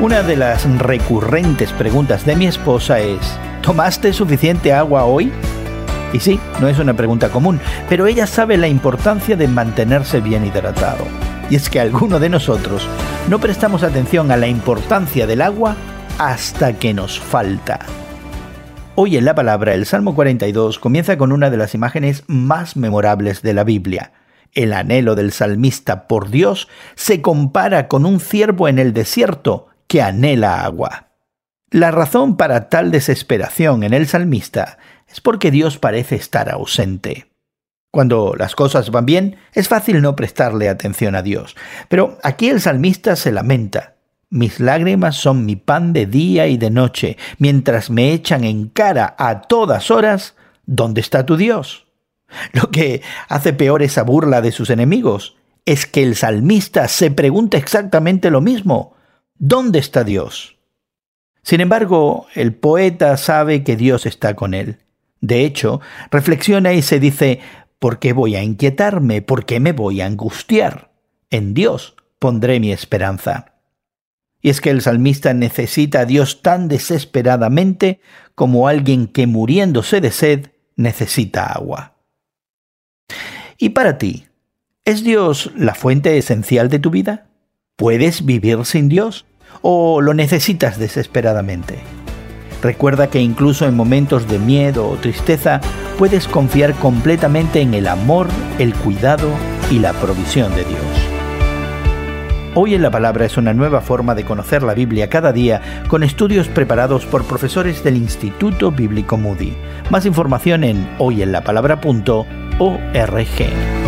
Una de las recurrentes preguntas de mi esposa es, ¿tomaste suficiente agua hoy? Y sí, no es una pregunta común, pero ella sabe la importancia de mantenerse bien hidratado. Y es que alguno de nosotros no prestamos atención a la importancia del agua hasta que nos falta. Hoy en la palabra, el Salmo 42 comienza con una de las imágenes más memorables de la Biblia. El anhelo del salmista por Dios se compara con un ciervo en el desierto que anhela agua. La razón para tal desesperación en el salmista es porque Dios parece estar ausente. Cuando las cosas van bien, es fácil no prestarle atención a Dios. Pero aquí el salmista se lamenta. Mis lágrimas son mi pan de día y de noche, mientras me echan en cara a todas horas, ¿dónde está tu Dios? Lo que hace peor esa burla de sus enemigos es que el salmista se pregunta exactamente lo mismo. ¿Dónde está Dios? Sin embargo, el poeta sabe que Dios está con él. De hecho, reflexiona y se dice, ¿por qué voy a inquietarme? ¿Por qué me voy a angustiar? En Dios pondré mi esperanza. Y es que el salmista necesita a Dios tan desesperadamente como alguien que muriéndose de sed necesita agua. ¿Y para ti? ¿Es Dios la fuente esencial de tu vida? ¿Puedes vivir sin Dios? ¿O lo necesitas desesperadamente? Recuerda que incluso en momentos de miedo o tristeza puedes confiar completamente en el amor, el cuidado y la provisión de Dios. Hoy en la Palabra es una nueva forma de conocer la Biblia cada día con estudios preparados por profesores del Instituto Bíblico Moody. Más información en hoyenlapalabra.org.